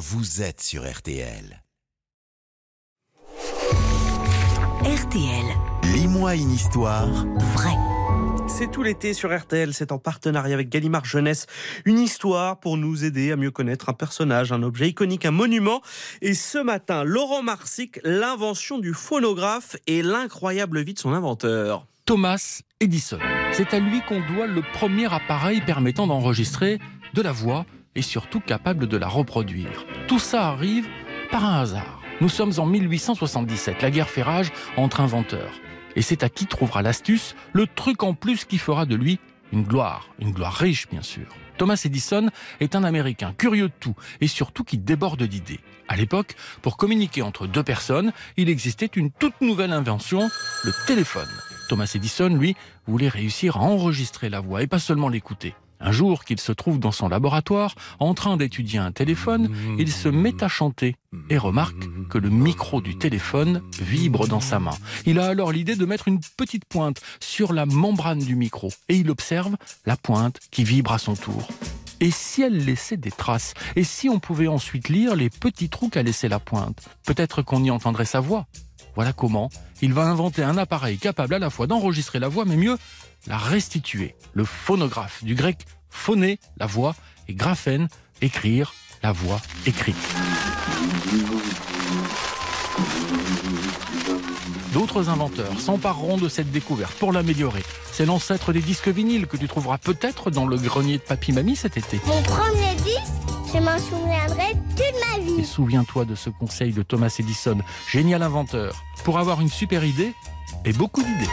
vous êtes sur RTL. RTL. Lis-moi une histoire. Vrai. C'est tout l'été sur RTL, c'est en partenariat avec Gallimard Jeunesse. Une histoire pour nous aider à mieux connaître un personnage, un objet iconique, un monument. Et ce matin, Laurent Marsic, l'invention du phonographe et l'incroyable vie de son inventeur. Thomas Edison. C'est à lui qu'on doit le premier appareil permettant d'enregistrer de la voix et surtout capable de la reproduire. Tout ça arrive par un hasard. Nous sommes en 1877, la guerre fait rage entre inventeurs. Et c'est à qui trouvera l'astuce, le truc en plus qui fera de lui une gloire, une gloire riche bien sûr. Thomas Edison est un Américain curieux de tout et surtout qui déborde d'idées. À l'époque, pour communiquer entre deux personnes, il existait une toute nouvelle invention, le téléphone. Thomas Edison, lui, voulait réussir à enregistrer la voix et pas seulement l'écouter. Un jour qu'il se trouve dans son laboratoire, en train d'étudier un téléphone, il se met à chanter et remarque que le micro du téléphone vibre dans sa main. Il a alors l'idée de mettre une petite pointe sur la membrane du micro et il observe la pointe qui vibre à son tour. Et si elle laissait des traces Et si on pouvait ensuite lire les petits trous qu'a laissé la pointe Peut-être qu'on y entendrait sa voix. Voilà comment il va inventer un appareil capable à la fois d'enregistrer la voix, mais mieux la restituer. Le phonographe, du grec phoné, la voix, et graphène, écrire, la voix écrite. D'autres inventeurs s'empareront de cette découverte pour l'améliorer. C'est l'ancêtre des disques vinyles que tu trouveras peut-être dans le grenier de Papy Mamie cet été. Mon premier disque, je m'en souviendrai toute ma Et vie. souviens-toi de ce conseil de Thomas Edison, génial inventeur, pour avoir une super idée et beaucoup d'idées.